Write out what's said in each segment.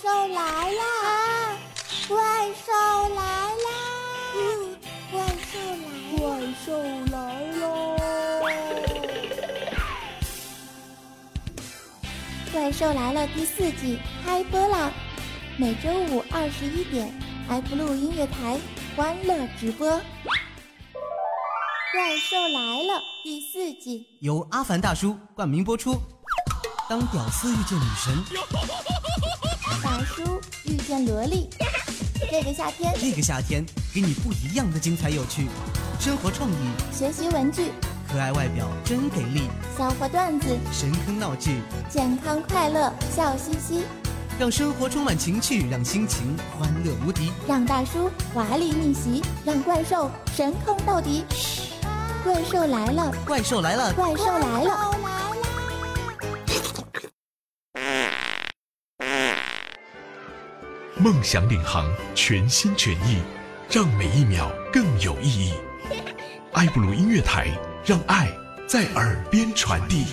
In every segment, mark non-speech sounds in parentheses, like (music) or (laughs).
兽来啦！怪兽来啦！怪兽来！怪兽来喽！怪兽来了第四季开播啦！每周五二十一点鲁音乐台欢乐直播。怪兽来了第四季由阿凡大叔冠名播出。当屌丝遇见女神，大叔遇见萝莉，这个夏天，这个夏天给你不一样的精彩有趣，生活创意，学习文具，可爱外表真给力，笑话段子，神坑闹剧，健康快乐笑嘻嘻，让生活充满情趣，让心情欢乐无敌，让大叔华丽逆袭，让怪兽神坑到底。嘘，怪兽来了，怪兽来了，怪兽来了。梦想领航，全心全意，让每一秒更有意义。爱布鲁音乐台，让爱在耳边传递。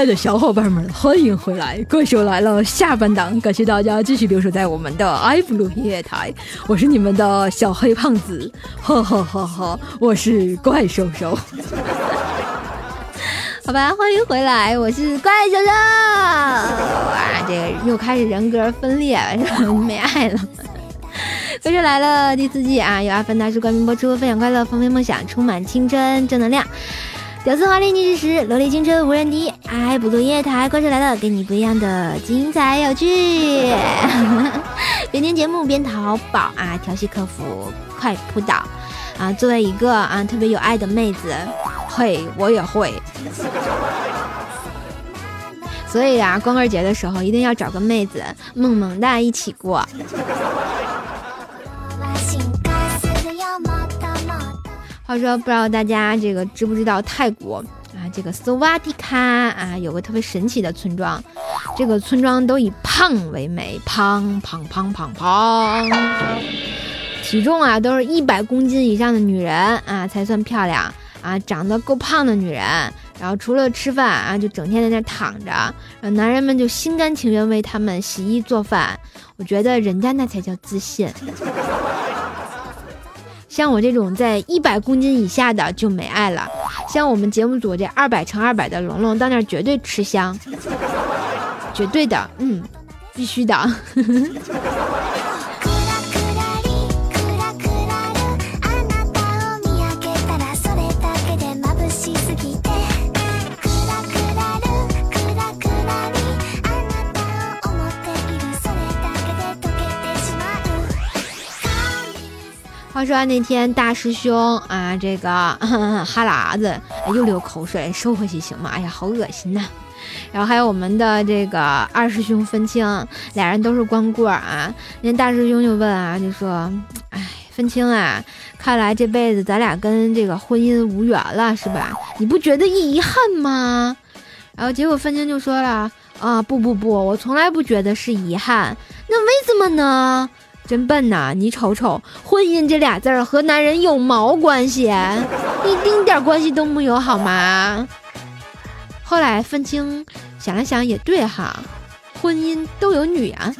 爱的小伙伴们，欢迎回来！怪兽来了下半档，感谢大家继续留守在我们的埃布鲁音乐台，我是你们的小黑胖子，哈哈哈哈！我是怪兽兽，(laughs) 好吧，欢迎回来，我是怪兽兽。哇，这个又开始人格分裂了，没爱了。(laughs) 怪兽来了第四季啊，由阿凡达叔冠名播出，分享快乐，放飞梦想，充满青春正能量。屌丝华丽逆袭时，萝莉青春无人敌。爱不录音乐台，怪兽来了，给你不一样的精彩有趣。(laughs) 边听节目边淘宝啊，调戏客服快扑倒啊！作为一个啊特别有爱的妹子，会我也会。所以啊，光棍节的时候一定要找个妹子萌萌哒一起过。话说，不知道大家这个知不知道泰国啊，这个斯瓦迪卡啊，有个特别神奇的村庄，这个村庄都以胖为美，胖胖胖胖胖，体重啊都是一百公斤以上的女人啊才算漂亮啊，长得够胖的女人，然后除了吃饭啊，就整天在那躺着，男人们就心甘情愿为他们洗衣做饭，我觉得人家那才叫自信。像我这种在一百公斤以下的就没爱了，像我们节目组这二百乘二百的龙龙到那儿绝对吃香，绝对的，嗯，必须的。话说那天大师兄啊，这个 (laughs) 哈喇子又流口水，收回去行吗？哎呀，好恶心呐！然后还有我们的这个二师兄分清，俩人都是光棍啊。那大师兄就问啊，就说：“哎，分清啊，看来这辈子咱俩跟这个婚姻无缘了，是吧？你不觉得遗憾吗？”然后结果分清就说了：“啊，不不不，我从来不觉得是遗憾，那为什么呢？”真笨呐！你瞅瞅，婚姻这俩字儿和男人有毛关系？一丁点关系都没有，好吗？后来分清想了想，也对哈，婚姻都有女啊。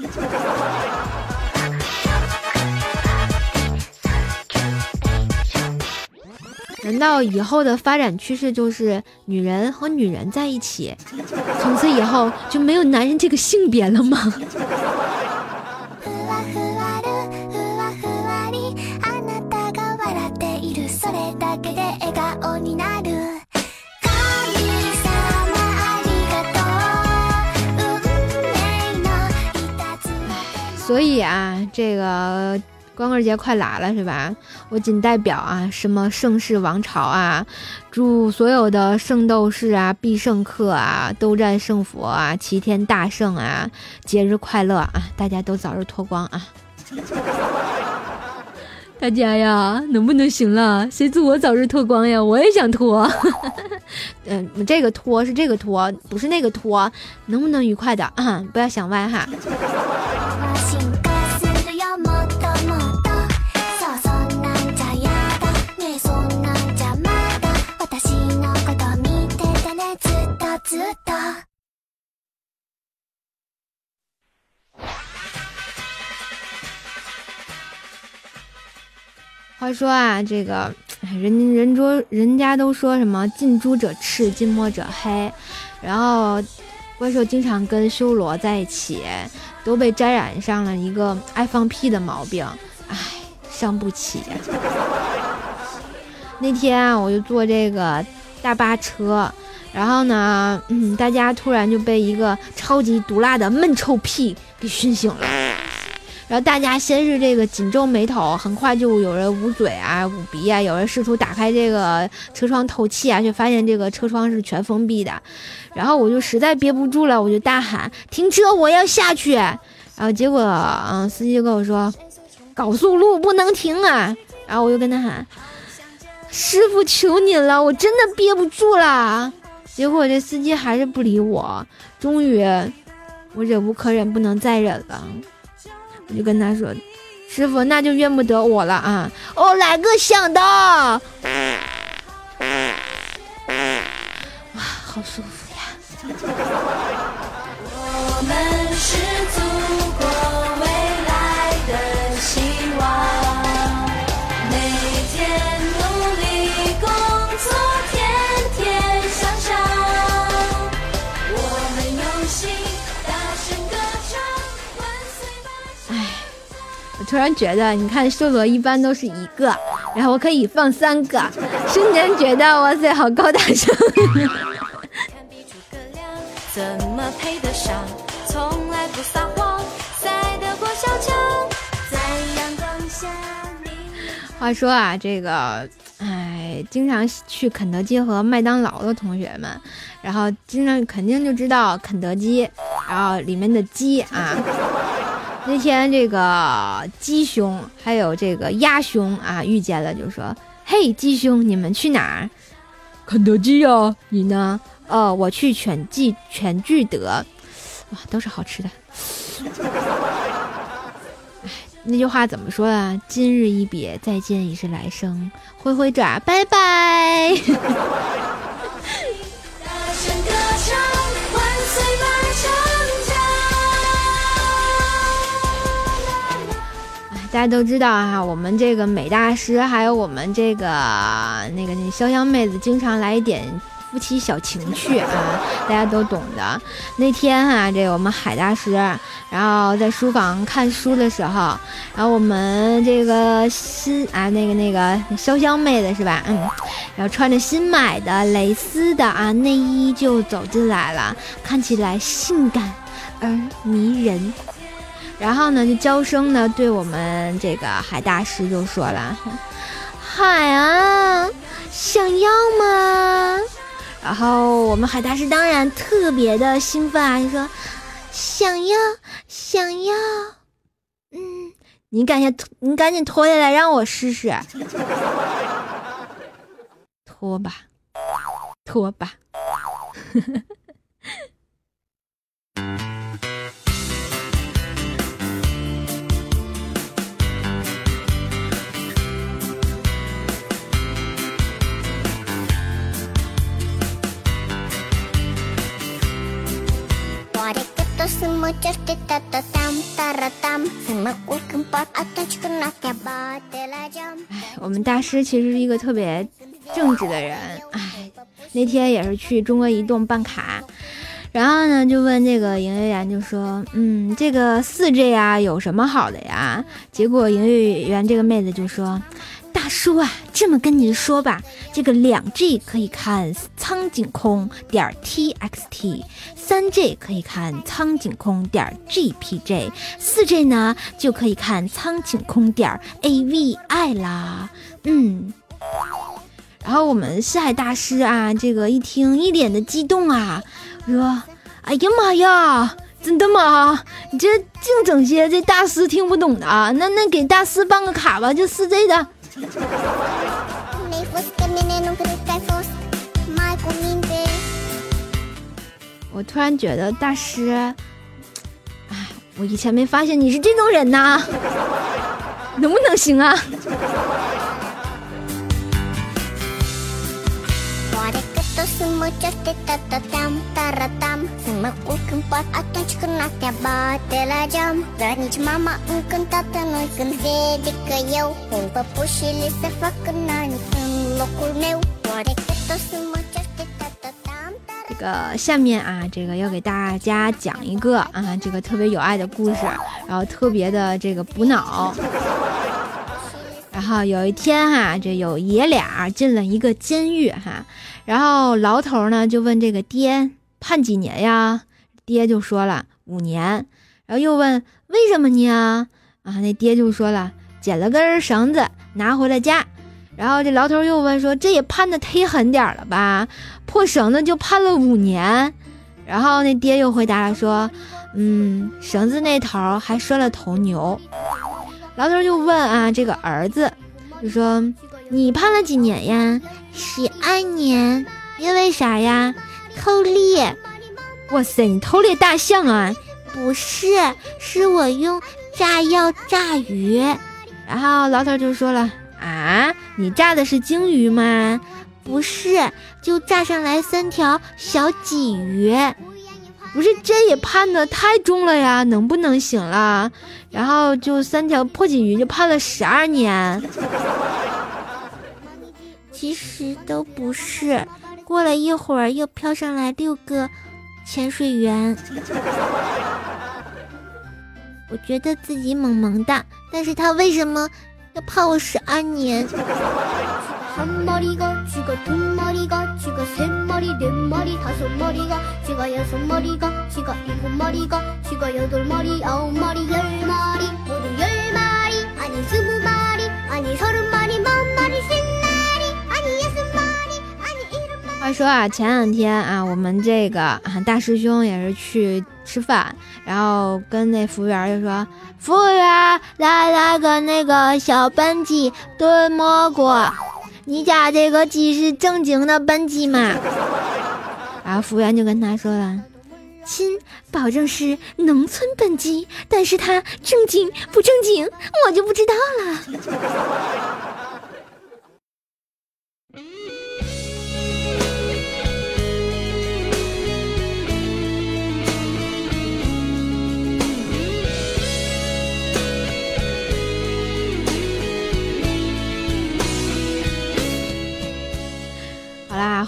难道以后的发展趋势就是女人和女人在一起，从此以后就没有男人这个性别了吗？所以啊，这个。光棍节快来了是吧？我仅代表啊，什么盛世王朝啊，祝所有的圣斗士啊、必胜客啊、斗战胜佛啊、齐天大圣啊，节日快乐啊！大家都早日脱光啊！大家呀，能不能行了？谁祝我早日脱光呀？我也想脱。(laughs) 嗯，这个脱是这个脱，不是那个脱，能不能愉快的？啊，不要想歪哈。话说啊，这个人人说人家都说什么近朱者赤，近墨者黑，然后怪兽经常跟修罗在一起，都被沾染上了一个爱放屁的毛病，唉，伤不起。(laughs) 那天啊，我就坐这个大巴车，然后呢，嗯，大家突然就被一个超级毒辣的闷臭屁给熏醒了。然后大家先是这个紧皱眉头，很快就有人捂嘴啊、捂鼻啊，有人试图打开这个车窗透气啊，却发现这个车窗是全封闭的。然后我就实在憋不住了，我就大喊：“停车！我要下去！”然后结果，嗯，司机就跟我说：“高速路不能停啊！”然后我又跟他喊：“师傅，求你了，我真的憋不住了。”结果这司机还是不理我。终于，我忍无可忍，不能再忍了。我就跟他说：“师傅，那就怨不得我了啊！”哦，来个响的，哇，好舒服呀！突然觉得，你看修罗一般都是一个，然后我可以放三个，瞬间觉得哇塞，好高大上。话说啊，这个，哎，经常去肯德基和麦当劳的同学们，然后经常肯定就知道肯德基，然后里面的鸡啊。那天这个鸡兄还有这个鸭兄啊遇见了，就说：“嘿，鸡兄，你们去哪儿？肯德基呀，你呢？哦，我去全聚全聚德，哇，都是好吃的。(laughs) 哎，那句话怎么说啊？今日一别，再见已是来生，挥挥爪，拜拜。” (laughs) 大家都知道哈，我们这个美大师，还有我们这个那个那潇湘妹子，经常来一点夫妻小情趣啊，(laughs) 大家都懂的。那天哈，这个我们海大师，然后在书房看书的时候，然后我们这个新啊那个那个潇湘妹子是吧？嗯，然后穿着新买的蕾丝的啊内衣就走进来了，看起来性感而迷人。然后呢，就娇声的对我们这个海大师就说了：“海啊，想要吗？”然后我们海大师当然特别的兴奋啊，就说：“想要，想要。”嗯，你赶紧，你赶紧脱下来让我试试。(laughs) 脱吧，脱吧。哎，(sighs) 我们大师其实是一个特别正直的人。哎，那天也是去中国移动办卡，然后呢就问这个营业员，就说：“嗯，这个四 G 啊有什么好的呀？”结果营业员这个妹子就说：“叔啊，这么跟您说吧，这个两 G 可以看苍井空点 txt，三 G 可以看苍井空点 gpj，四 G 呢就可以看苍井空点 avi 啦。嗯，然后我们四海大师啊，这个一听一脸的激动啊，说：“哎呀妈呀！”真的吗？你这净整些这大师听不懂的啊？那那给大师办个卡吧，就四 G 的。(laughs) 我突然觉得大师，哎，我以前没发现你是这种人呐，能不能行啊？这个下面啊，这个要给大家讲一个啊，这个特别有爱的故事，然后特别的这个补脑。然后有一天哈，这有爷俩进了一个监狱哈。然后牢头呢就问这个爹判几年呀？爹就说了五年。然后又问为什么呢？啊，那爹就说了捡了根绳子拿回了家。然后这牢头又问说这也判的忒狠点了吧？破绳子就判了五年。然后那爹又回答了说，嗯，绳子那头还拴了头牛。老头就问啊这个儿子就说你判了几年呀？十二年，因为啥呀？偷猎！哇塞，你偷猎大象啊？不是，是我用炸药炸鱼。然后老头就说了：“啊，你炸的是鲸鱼吗？不是，就炸上来三条小鲫鱼。不是，这也判的太重了呀，能不能行了？然后就三条破鲫鱼就判了十二年。”其实都不是，过了一会儿又飘上来六个潜水员，我觉得自己萌萌的，但是他为什么要判我十二年？话说啊，前两天啊，我们这个啊大师兄也是去吃饭，然后跟那服务员就说：“服务员，来来个那个小笨鸡炖蘑菇，你家这个鸡是正经的笨鸡吗？” (laughs) 然后服务员就跟他说了：“亲，保证是农村笨鸡，但是它正经不正经，我就不知道了。”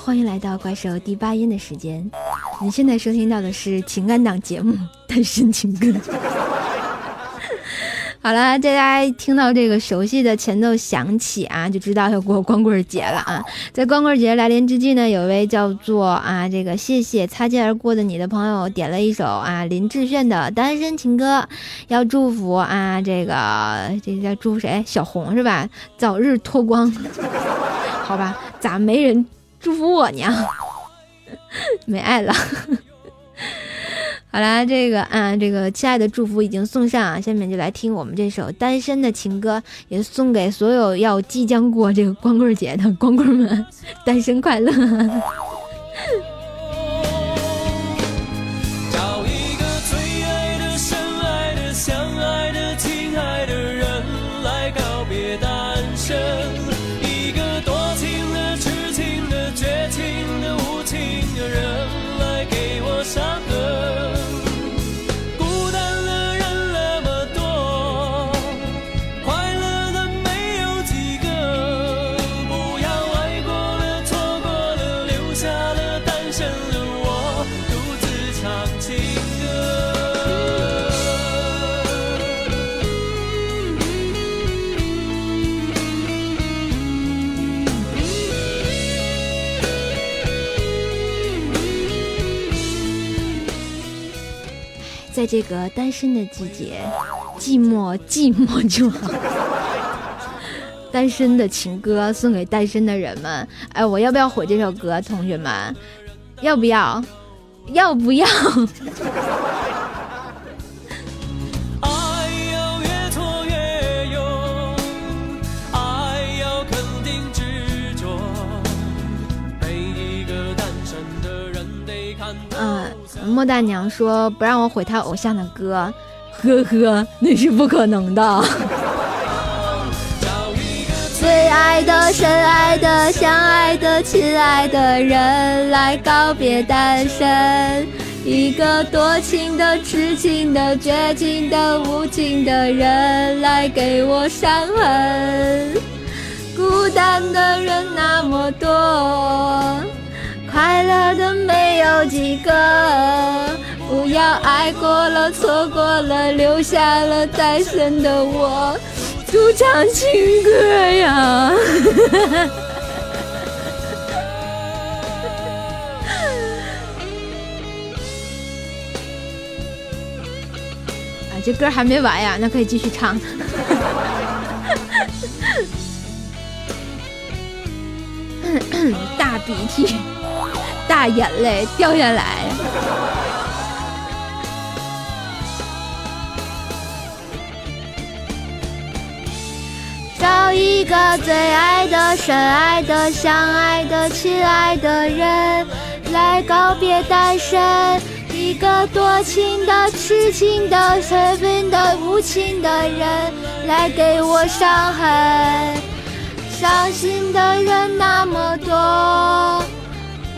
欢迎来到怪兽第八音的时间，你现在收听到的是情感档节目《单身情歌》。(laughs) 好了，大家听到这个熟悉的前奏响起啊，就知道要过光棍节了啊！在光棍节来临之际呢，有位叫做啊这个谢谢擦肩而过的你的朋友点了一首啊林志炫的《单身情歌》，要祝福啊这个这叫祝福谁？小红是吧？早日脱光。(laughs) 好吧，咋没人？祝福我娘，(laughs) 没爱了。(laughs) 好啦，这个啊，这个亲爱的祝福已经送上啊，下面就来听我们这首单身的情歌，也送给所有要即将过这个光棍节的光棍们，单身快乐。这个单身的季节，寂寞寂寞就好。单身的情歌送给单身的人们。哎，我要不要火这首歌？同学们，要不要？要不要？莫大娘说不让我毁她偶像的歌，呵呵，(laughs) 那是不可能的。(laughs) 最爱的、深爱的、相爱的、亲爱的人，来告别单身。一个多情的、痴情的、绝情的、无情的人，来给我伤痕。孤单的人那么多，快乐的没有几个。不要爱过了、错过了，留下了单身的我。独唱情歌呀！(laughs) 啊，这歌还没完呀，那可以继续唱。(laughs) 大鼻涕，大眼泪掉下来。找一个最爱的、深爱的、相爱的、亲爱的人来告别单身。一个多情的、痴情的、随便的、无情的人来给我伤痕。伤心的人那么多，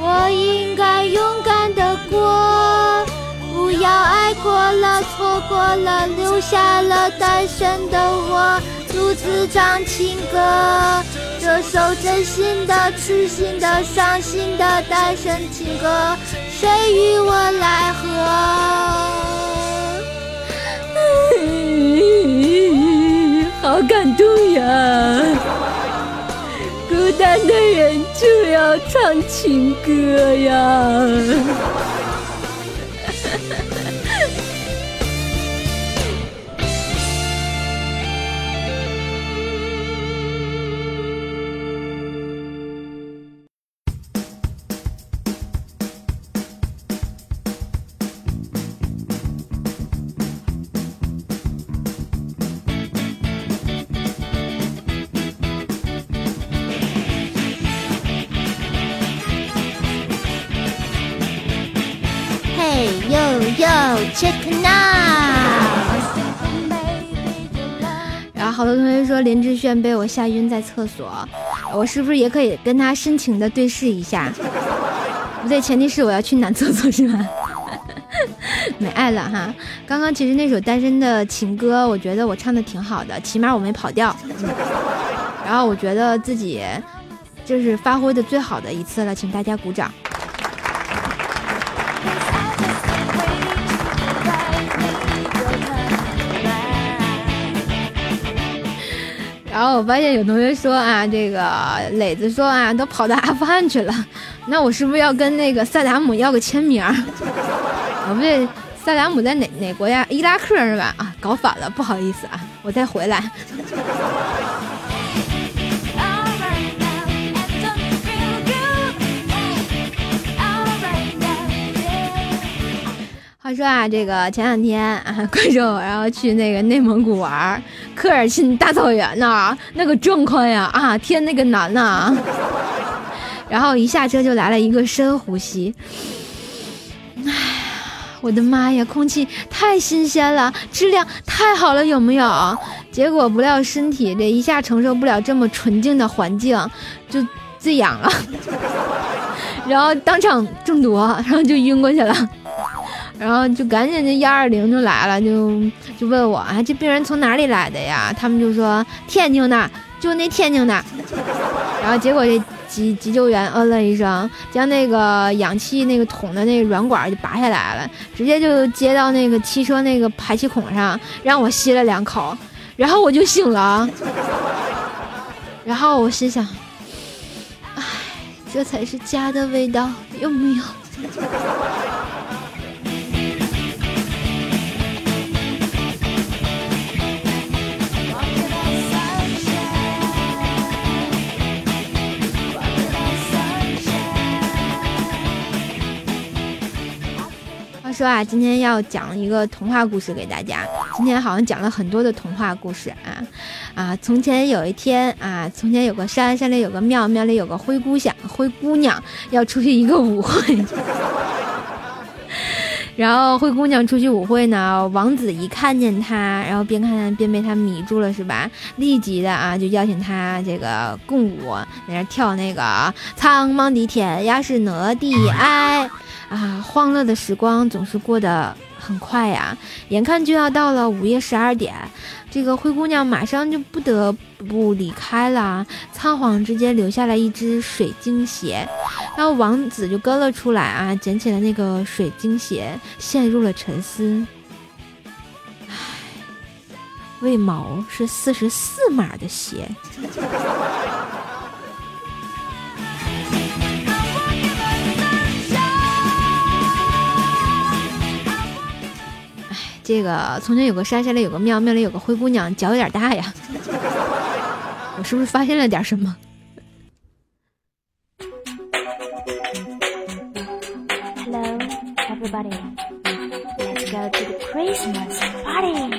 我应该勇敢的过。不要爱过了、错过了，留下了单身的我。独自唱情歌，这首真心的、痴心的、伤心的单身情歌，谁与我来和？(laughs) 好感动呀！孤单的人就要唱情歌呀。Check now。然后好多同学说林志炫被我吓晕在厕所，我是不是也可以跟他深情的对视一下？不对，前提是我要去男厕所是吧？(laughs) 没爱了哈。刚刚其实那首单身的情歌，我觉得我唱的挺好的，起码我没跑调。然后我觉得自己就是发挥的最好的一次了，请大家鼓掌。然后我发现有同学说啊，这个磊子说啊，都跑到阿富汗去了，(laughs) 那我是不是要跟那个萨达姆要个签名？(laughs) 我，不对，萨达姆在哪哪国家？伊拉克是吧？啊，搞反了，不好意思啊，我再回来。话说啊，这个前两天啊，怪兽然后去那个内蒙古玩，科尔沁大草原呐，那个壮观呀啊，天那个蓝呐，(laughs) 然后一下车就来了一个深呼吸，哎呀，我的妈呀，空气太新鲜了，质量太好了，有没有？结果不料身体这一下承受不了这么纯净的环境，就醉氧了，(laughs) 然后当场中毒，然后就晕过去了。然后就赶紧这幺二零就来了，就就问我啊，这病人从哪里来的呀？他们就说天津的，就那天津的。然后结果这急急救员嗯了一声，将那个氧气那个桶的那个软管就拔下来了，直接就接到那个汽车那个排气孔上，让我吸了两口，然后我就醒了。(laughs) 然后我心想，唉，这才是家的味道，有没有？说啊，今天要讲一个童话故事给大家。今天好像讲了很多的童话故事啊啊！从前有一天啊，从前有个山，山里有个庙，庙里有个灰姑娘，灰姑娘要出去一个舞会。(laughs) 然后灰姑娘出去舞会呢，王子一看见她，然后边看边被她迷住了，是吧？立即的啊，就邀请她这个共舞，在那跳那个苍茫的天涯是哪的爱啊！欢乐的时光总是过得很快呀，眼看就要到了午夜十二点。这个灰姑娘马上就不得不离开了，仓皇之间留下了一只水晶鞋，然后王子就跟了出来啊，捡起了那个水晶鞋，陷入了沉思。唉，为毛是四十四码的鞋？这个从前有个山，山里有个庙，庙里有个灰姑娘，脚有点大呀。(laughs) 我是不是发现了点什么？Hello, everybody. Let's go to the Christmas party.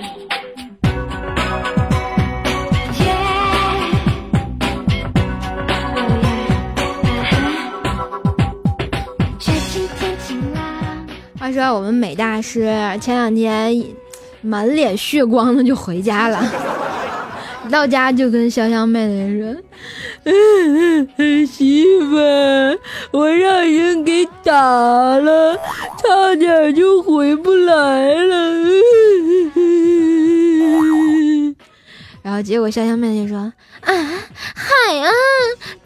话说我们美大师前两天满脸血光的就回家了，到家就跟潇湘妹妹说：“嗯嗯，媳妇，我让人给打了，差点就回不来了。”然后结果潇湘妹妹就说：“啊，海啊，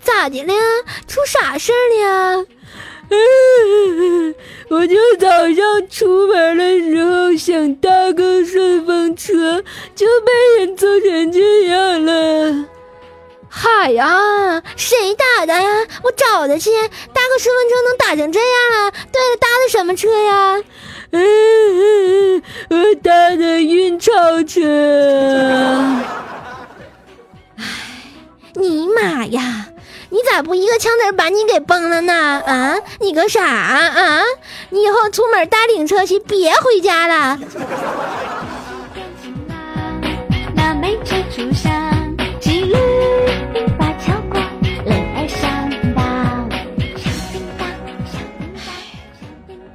咋的了？出啥事儿了？”嗯，(laughs) 我就早上出门的时候想搭个顺风车，就被人揍成这样了。嗨呀，谁打的呀？我找他去。搭个顺风车能打成这样啊？对了，搭的什么车呀？嗯，(laughs) 我搭的运钞车。唉，尼玛呀！你咋不一个枪子把你给崩了呢？啊，你个傻啊？你以后出门搭领车去，别回家了。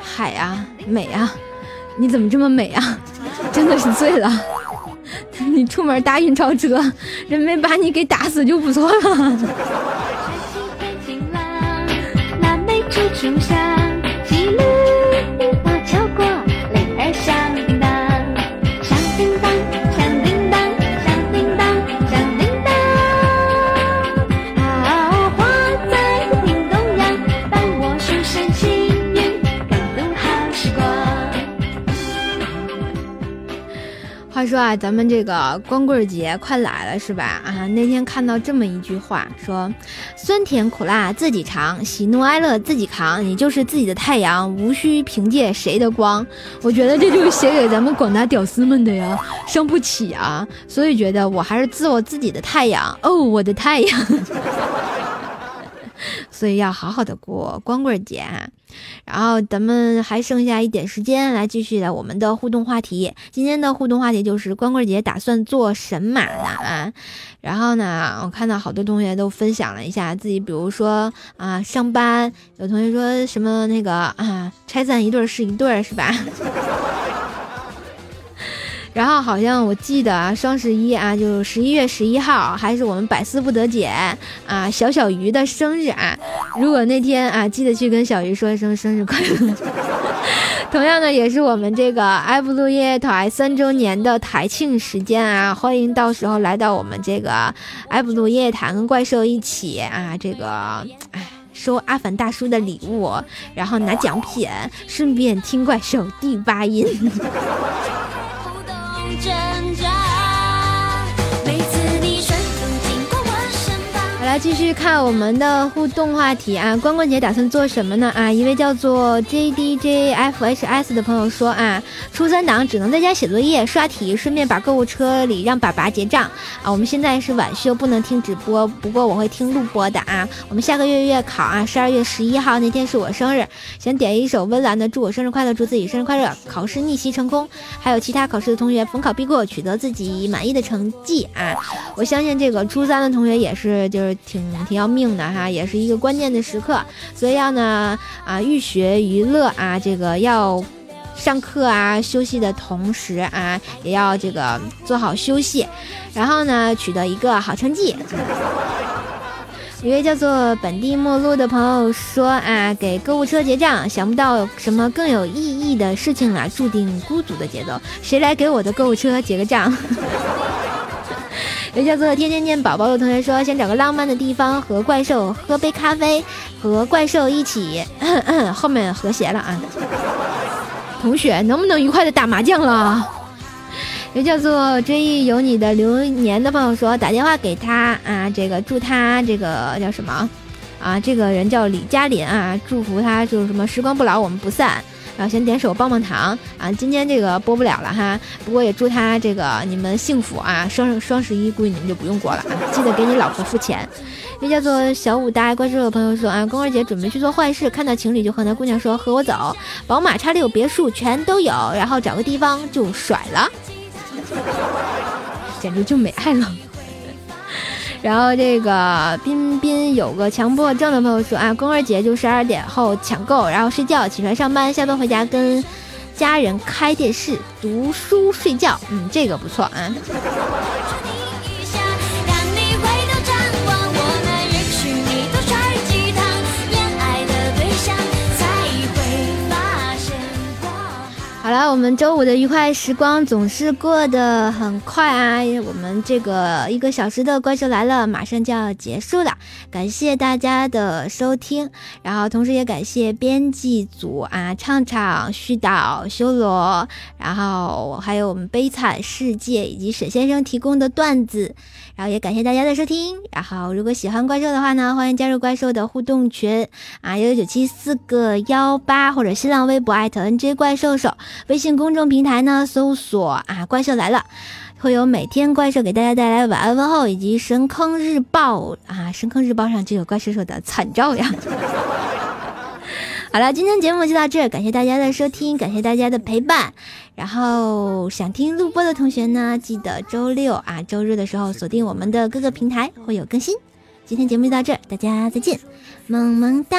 海啊，美啊，你怎么这么美啊？真的是醉了。(laughs) 你出门搭运钞车，人没把你给打死就不错了。蜘蛛侠说啊，咱们这个光棍节快来了，是吧？啊，那天看到这么一句话，说酸甜苦辣自己尝，喜怒哀乐自己扛，你就是自己的太阳，无需凭借谁的光。我觉得这就是写给咱们广大屌丝们的呀，伤不起啊，所以觉得我还是自我自己的太阳哦，我的太阳。所以要好好的过光棍节啊，然后咱们还剩下一点时间来继续的我们的互动话题。今天的互动话题就是光棍节打算做神马呢啊？然后呢，我看到好多同学都分享了一下自己，比如说啊上班，有同学说什么那个啊拆散一对是一对是吧？然后好像我记得啊，双十一啊，就十一月十一号，还是我们百思不得解啊，小小鱼的生日啊。如果那天啊，记得去跟小鱼说一声生日快乐。同样的，也是我们这个爱布鲁音乐台三周年的台庆时间啊，欢迎到时候来到我们这个爱布鲁音乐台，跟怪兽一起啊，这个哎收阿凡大叔的礼物，然后拿奖品，顺便听怪兽第八音。来来继续看我们的互动话题啊！光棍节打算做什么呢？啊，一位叫做 JDJFHS 的朋友说啊，初三党只能在家写作业、刷题，顺便把购物车里让爸爸结账啊。我们现在是晚休，不能听直播，不过我会听录播的啊。我们下个月月考啊，十二月十一号那天是我生日，想点一首温岚的《祝我生日快乐》，祝自己生日快乐，考试逆袭成功，还有其他考试的同学逢考必过，取得自己满意的成绩啊！我相信这个初三的同学也是，就是。挺挺要命的哈，也是一个关键的时刻，所以要呢啊，寓学娱乐啊，这个要上课啊，休息的同时啊，也要这个做好休息，然后呢，取得一个好成绩。一位叫做本地陌路的朋友说啊，给购物车结账，想不到什么更有意义的事情了，注定孤独的节奏，谁来给我的购物车结个账？有叫做天天念宝宝的同学说，想找个浪漫的地方和怪兽喝杯咖啡，和怪兽一起，(coughs) 后面和谐了啊。同学能不能愉快的打麻将了？有叫做追忆有你的流年的朋友说，打电话给他啊，这个祝他这个叫什么啊？这个人叫李嘉林啊，祝福他就是什么时光不老，我们不散。然后先点首棒棒糖啊，今天这个播不了了哈，不过也祝他这个你们幸福啊，双双十一估计你们就不用过了啊，记得给你老婆付钱。那叫做小五大爱怪兽的朋友说啊，宫二姐准备去做坏事，看到情侣就和那姑娘说和我走，宝马叉六别墅全都有，然后找个地方就甩了，(laughs) 简直就没爱了。然后这个彬彬有个强迫症的朋友说啊，光棍节就十二点后抢购，然后睡觉，起床上班，下班回家跟家人开电视、读书、睡觉。嗯，这个不错啊。来，我们周五的愉快时光总是过得很快啊！我们这个一个小时的怪兽来了，马上就要结束了。感谢大家的收听，然后同时也感谢编辑组啊，畅畅、絮导、修罗，然后还有我们悲惨世界以及沈先生提供的段子。然后也感谢大家的收听。然后如果喜欢怪兽的话呢，欢迎加入怪兽的互动群啊，幺九七四个幺八，或者新浪微博艾特 NJ 怪兽手，微信公众平台呢搜索啊怪兽来了，会有每天怪兽给大家带来晚安问候以及神坑日报啊，神坑日报上就有怪兽兽的惨照呀。(laughs) 好了，今天节目就到这，感谢大家的收听，感谢大家的陪伴。然后想听录播的同学呢，记得周六啊、周日的时候锁定我们的各个平台，会有更新。今天节目就到这，大家再见，萌萌哒。